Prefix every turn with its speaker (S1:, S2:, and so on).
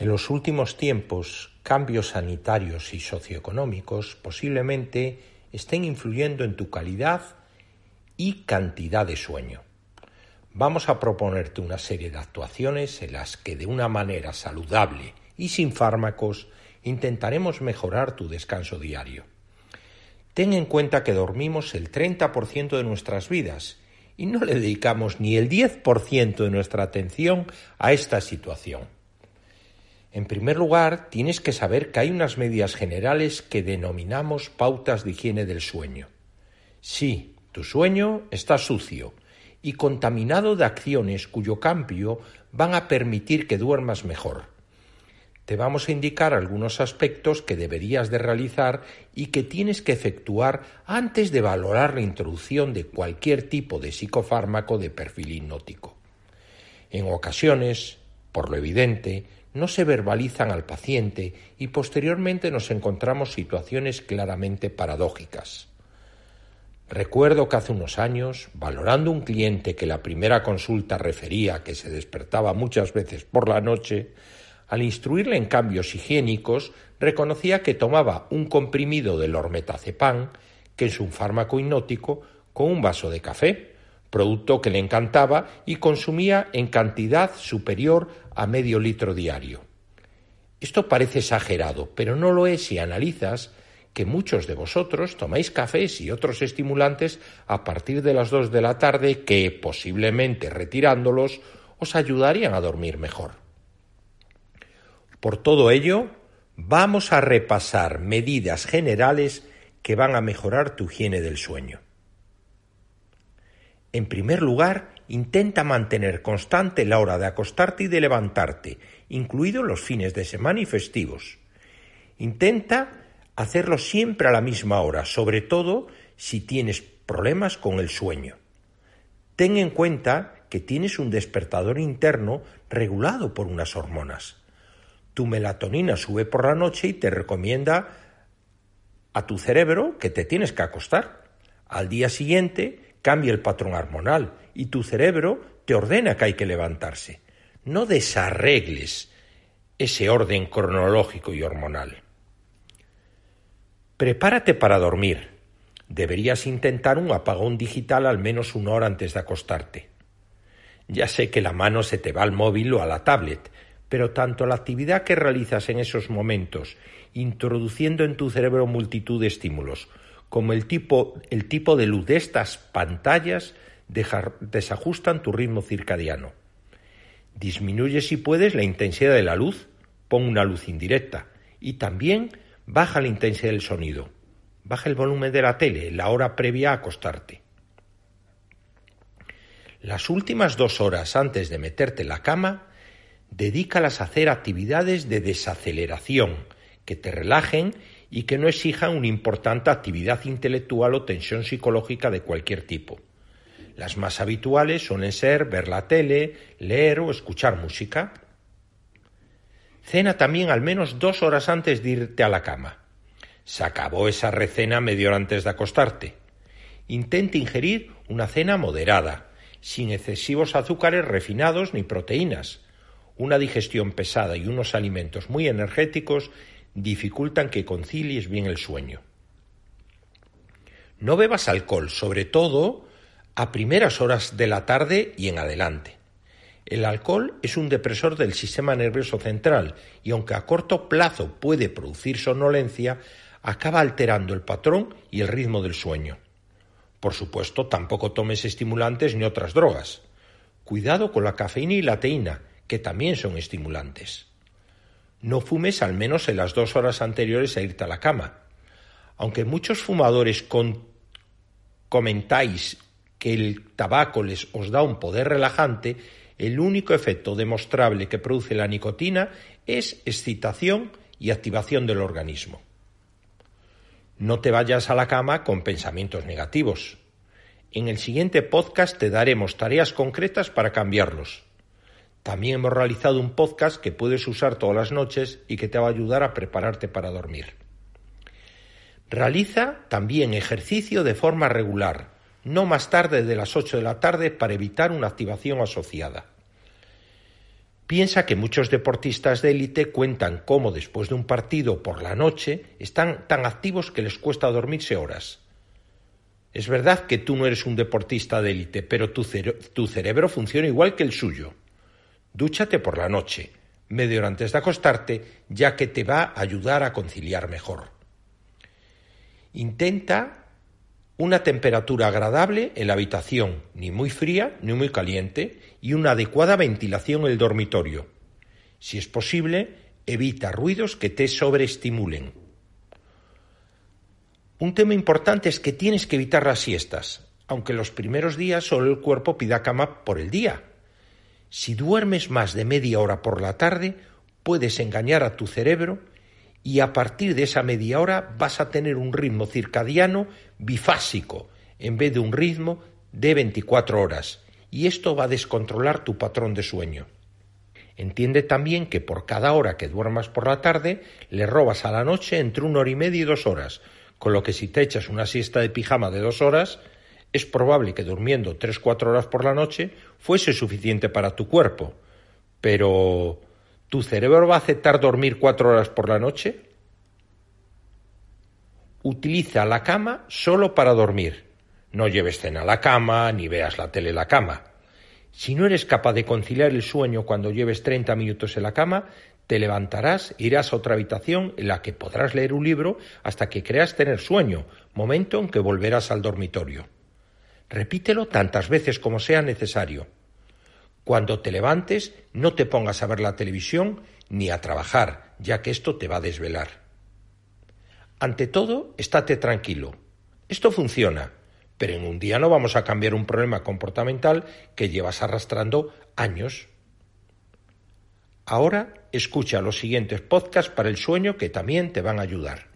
S1: En los últimos tiempos, cambios sanitarios y socioeconómicos posiblemente estén influyendo en tu calidad y cantidad de sueño. Vamos a proponerte una serie de actuaciones en las que de una manera saludable y sin fármacos intentaremos mejorar tu descanso diario. Ten en cuenta que dormimos el 30% de nuestras vidas y no le dedicamos ni el 10% de nuestra atención a esta situación. En primer lugar, tienes que saber que hay unas medidas generales que denominamos pautas de higiene del sueño. Sí, tu sueño está sucio y contaminado de acciones cuyo cambio van a permitir que duermas mejor. Te vamos a indicar algunos aspectos que deberías de realizar y que tienes que efectuar antes de valorar la introducción de cualquier tipo de psicofármaco de perfil hipnótico. En ocasiones, por lo evidente, no se verbalizan al paciente y posteriormente nos encontramos situaciones claramente paradójicas. Recuerdo que hace unos años, valorando un cliente que la primera consulta refería que se despertaba muchas veces por la noche, al instruirle en cambios higiénicos, reconocía que tomaba un comprimido del ormetazepam, que es un fármaco hipnótico, con un vaso de café, producto que le encantaba y consumía en cantidad superior a medio litro diario. Esto parece exagerado, pero no lo es si analizas que muchos de vosotros tomáis cafés y otros estimulantes a partir de las dos de la tarde que, posiblemente retirándolos, os ayudarían a dormir mejor. Por todo ello, vamos a repasar medidas generales que van a mejorar tu higiene del sueño. En primer lugar, intenta mantener constante la hora de acostarte y de levantarte, incluidos los fines de semana y festivos. Intenta hacerlo siempre a la misma hora, sobre todo si tienes problemas con el sueño. Ten en cuenta que tienes un despertador interno regulado por unas hormonas. Tu melatonina sube por la noche y te recomienda a tu cerebro que te tienes que acostar. Al día siguiente cambia el patrón hormonal y tu cerebro te ordena que hay que levantarse. No desarregles ese orden cronológico y hormonal. Prepárate para dormir. Deberías intentar un apagón digital al menos una hora antes de acostarte. Ya sé que la mano se te va al móvil o a la tablet, pero tanto la actividad que realizas en esos momentos, introduciendo en tu cerebro multitud de estímulos, como el tipo, el tipo de luz de estas pantallas desajustan tu ritmo circadiano. Disminuye si puedes la intensidad de la luz, pon una luz indirecta y también baja la intensidad del sonido, baja el volumen de la tele la hora previa a acostarte. Las últimas dos horas antes de meterte en la cama, dedícalas a hacer actividades de desaceleración que te relajen y que no exijan una importante actividad intelectual o tensión psicológica de cualquier tipo. Las más habituales suelen ser ver la tele, leer o escuchar música. Cena también al menos dos horas antes de irte a la cama. Se acabó esa recena media hora antes de acostarte. Intente ingerir una cena moderada, sin excesivos azúcares refinados ni proteínas. Una digestión pesada y unos alimentos muy energéticos dificultan que concilies bien el sueño. No bebas alcohol, sobre todo a primeras horas de la tarde y en adelante. El alcohol es un depresor del sistema nervioso central y aunque a corto plazo puede producir somnolencia, acaba alterando el patrón y el ritmo del sueño. Por supuesto, tampoco tomes estimulantes ni otras drogas. Cuidado con la cafeína y la teína, que también son estimulantes. No fumes al menos en las dos horas anteriores a irte a la cama. Aunque muchos fumadores comentáis que el tabaco les os da un poder relajante, el único efecto demostrable que produce la nicotina es excitación y activación del organismo. No te vayas a la cama con pensamientos negativos. En el siguiente podcast te daremos tareas concretas para cambiarlos. También hemos realizado un podcast que puedes usar todas las noches y que te va a ayudar a prepararte para dormir. Realiza también ejercicio de forma regular, no más tarde de las 8 de la tarde para evitar una activación asociada. Piensa que muchos deportistas de élite cuentan cómo después de un partido por la noche están tan activos que les cuesta dormirse horas. Es verdad que tú no eres un deportista de élite, pero tu, tu, cerebro funciona igual que el suyo. Dúchate por la noche, media hora antes de acostarte, ya que te va a ayudar a conciliar mejor. Intenta una temperatura agradable en la habitación, ni muy fría ni muy caliente, y una adecuada ventilación en el dormitorio. Si es posible, evita ruidos que te sobreestimulen. Un tema importante es que tienes que evitar las siestas, aunque los primeros días solo el cuerpo pida cama por el día. Si duermes más de media hora por la tarde, puedes engañar a tu cerebro y a partir de esa media hora vas a tener un ritmo circadiano bifásico en vez de un ritmo de 24 horas y esto va a descontrolar tu patrón de sueño. Entiende también que por cada hora que duermas por la tarde le robas a la noche entre una hora y media y dos horas, con lo que si te echas una siesta de pijama de dos horas, es probable que durmiendo tres cuatro horas por la noche fuese suficiente para tu cuerpo. Pero ¿Tu cerebro va a aceptar dormir cuatro horas por la noche? Utiliza la cama solo para dormir. No lleves cena a la cama, ni veas la tele en la cama. Si no eres capaz de conciliar el sueño cuando lleves 30 minutos en la cama, te levantarás irás a otra habitación en la que podrás leer un libro hasta que creas tener sueño, momento en que volverás al dormitorio. Repítelo tantas veces como sea necesario. Cuando te levantes, no te pongas a ver la televisión ni a trabajar, ya que esto te va a desvelar. Ante todo, estate tranquilo. Esto funciona, pero en un día no vamos a cambiar un problema comportamental que llevas arrastrando años. Ahora escucha los siguientes podcasts para el sueño que también te van a ayudar.